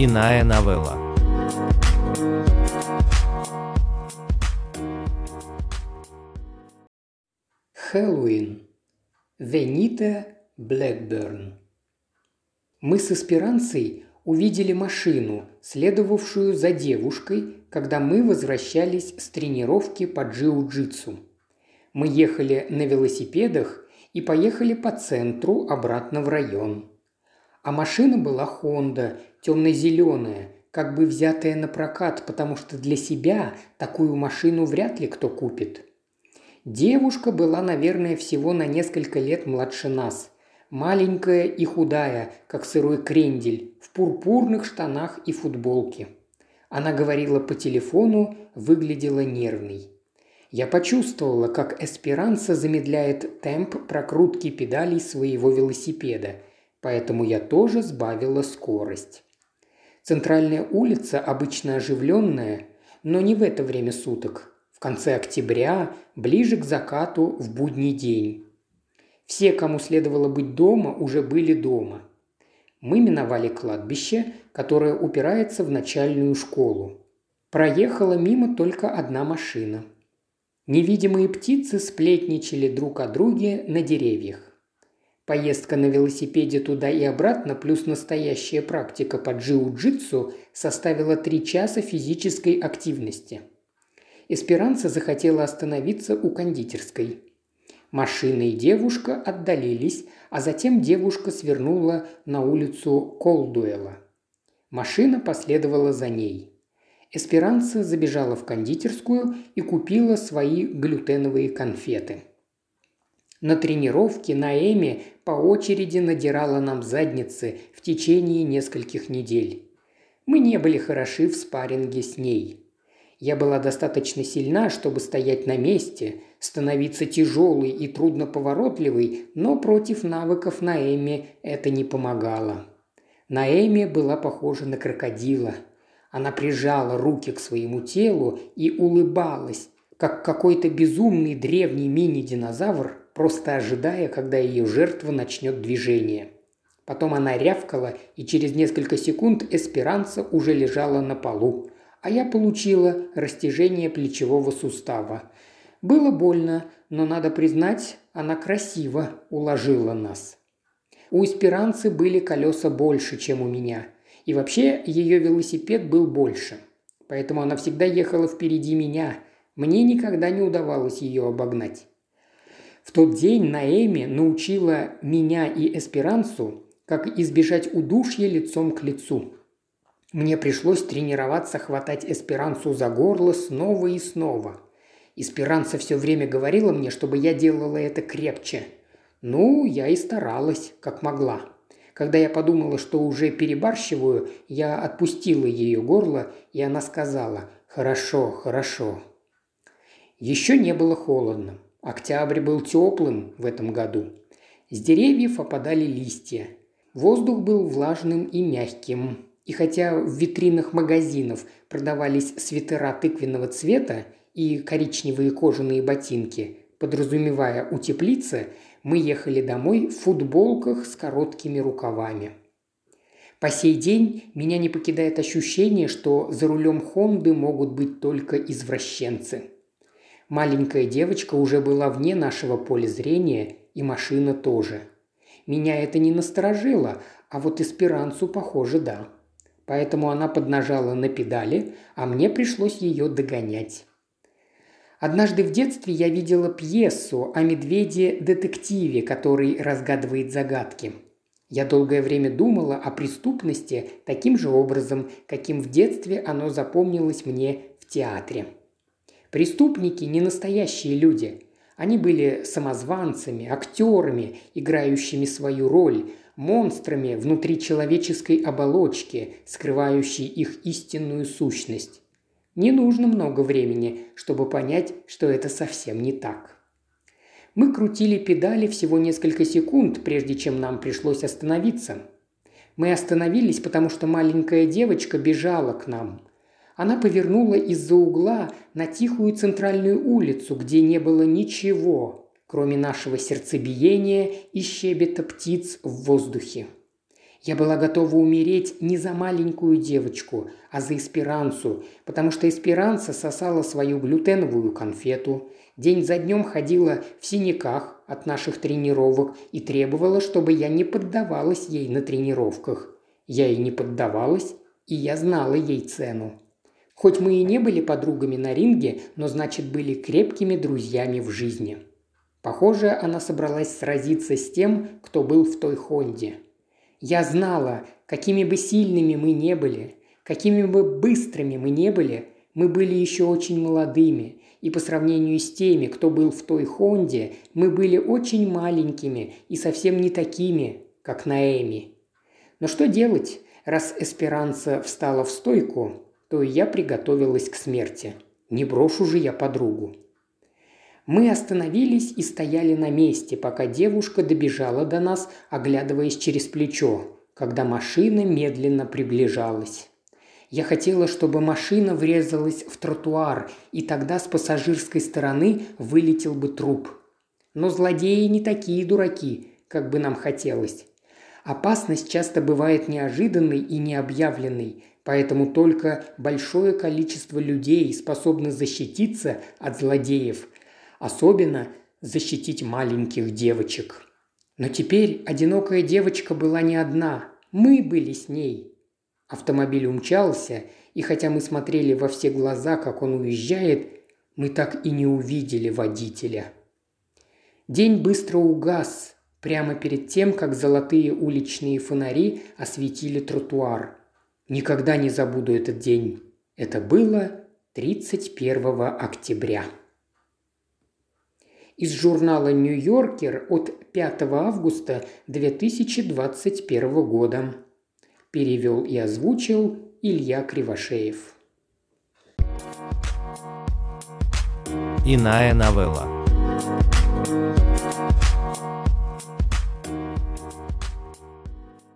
Иная новелла. Хэллоуин. Венита Блэкберн. Мы с Эсперанцей увидели машину, следовавшую за девушкой, когда мы возвращались с тренировки по джиу-джитсу. Мы ехали на велосипедах и поехали по центру обратно в район. А машина была Honda, темно-зеленая, как бы взятая на прокат, потому что для себя такую машину вряд ли кто купит. Девушка была, наверное, всего на несколько лет младше нас. Маленькая и худая, как сырой крендель, в пурпурных штанах и футболке. Она говорила по телефону, выглядела нервной. Я почувствовала, как Эсперанца замедляет темп прокрутки педалей своего велосипеда, поэтому я тоже сбавила скорость. Центральная улица обычно оживленная, но не в это время суток, в конце октября, ближе к закату в будний день. Все, кому следовало быть дома, уже были дома. Мы миновали кладбище, которое упирается в начальную школу. Проехала мимо только одна машина. Невидимые птицы сплетничали друг о друге на деревьях. Поездка на велосипеде туда и обратно, плюс настоящая практика по джиу-джитсу составила три часа физической активности. Эсперанца захотела остановиться у кондитерской. Машина и девушка отдалились, а затем девушка свернула на улицу Колдуэла. Машина последовала за ней. Эсперанца забежала в кондитерскую и купила свои глютеновые конфеты. На тренировке Наэми по очереди надирала нам задницы в течение нескольких недель. Мы не были хороши в спарринге с ней. Я была достаточно сильна, чтобы стоять на месте, становиться тяжелой и трудноповоротливой, но против навыков Наэми это не помогало. Наэми была похожа на крокодила. Она прижала руки к своему телу и улыбалась, как какой-то безумный древний мини-динозавр, просто ожидая, когда ее жертва начнет движение. Потом она рявкала, и через несколько секунд Эсперанца уже лежала на полу, а я получила растяжение плечевого сустава. Было больно, но, надо признать, она красиво уложила нас. У Эсперанцы были колеса больше, чем у меня. И вообще ее велосипед был больше. Поэтому она всегда ехала впереди меня. Мне никогда не удавалось ее обогнать. В тот день Наэми научила меня и Эсперансу, как избежать удушья лицом к лицу. Мне пришлось тренироваться хватать Эсперансу за горло снова и снова. Эсперанца все время говорила мне, чтобы я делала это крепче. Ну, я и старалась, как могла. Когда я подумала, что уже перебарщиваю, я отпустила ее горло, и она сказала «Хорошо, хорошо». Еще не было холодно. Октябрь был теплым в этом году. С деревьев опадали листья. Воздух был влажным и мягким. И хотя в витринах магазинов продавались свитера тыквенного цвета и коричневые кожаные ботинки, подразумевая утеплиться, мы ехали домой в футболках с короткими рукавами. По сей день меня не покидает ощущение, что за рулем Хонды могут быть только извращенцы. Маленькая девочка уже была вне нашего поля зрения, и машина тоже. Меня это не насторожило, а вот эсперанцу, похоже, да поэтому она поднажала на педали, а мне пришлось ее догонять. Однажды в детстве я видела пьесу о медведе-детективе, который разгадывает загадки. Я долгое время думала о преступности таким же образом, каким в детстве оно запомнилось мне в театре. Преступники не настоящие люди. Они были самозванцами, актерами, играющими свою роль, монстрами внутри человеческой оболочки, скрывающей их истинную сущность. Не нужно много времени, чтобы понять, что это совсем не так. Мы крутили педали всего несколько секунд, прежде чем нам пришлось остановиться. Мы остановились, потому что маленькая девочка бежала к нам. Она повернула из-за угла на тихую центральную улицу, где не было ничего, кроме нашего сердцебиения и щебета птиц в воздухе. Я была готова умереть не за маленькую девочку, а за эсперанцу, потому что эсперанца сосала свою глютеновую конфету, день за днем ходила в синяках от наших тренировок и требовала, чтобы я не поддавалась ей на тренировках. Я и не поддавалась, и я знала ей цену. Хоть мы и не были подругами на ринге, но значит были крепкими друзьями в жизни. Похоже, она собралась сразиться с тем, кто был в той Хонде. Я знала, какими бы сильными мы не были, какими бы быстрыми мы не были, мы были еще очень молодыми, и по сравнению с теми, кто был в той Хонде, мы были очень маленькими и совсем не такими, как Наэми. Но что делать, раз Эсперанца встала в стойку, то я приготовилась к смерти. Не брошу же я подругу. Мы остановились и стояли на месте, пока девушка добежала до нас, оглядываясь через плечо, когда машина медленно приближалась. Я хотела, чтобы машина врезалась в тротуар, и тогда с пассажирской стороны вылетел бы труп. Но злодеи не такие дураки, как бы нам хотелось. Опасность часто бывает неожиданной и необъявленной, поэтому только большое количество людей способны защититься от злодеев, особенно защитить маленьких девочек. Но теперь одинокая девочка была не одна, мы были с ней. Автомобиль умчался, и хотя мы смотрели во все глаза, как он уезжает, мы так и не увидели водителя. День быстро угас, прямо перед тем, как золотые уличные фонари осветили тротуар. Никогда не забуду этот день. Это было 31 октября из журнала «Нью-Йоркер» от 5 августа 2021 года. Перевел и озвучил Илья Кривошеев. Иная новелла.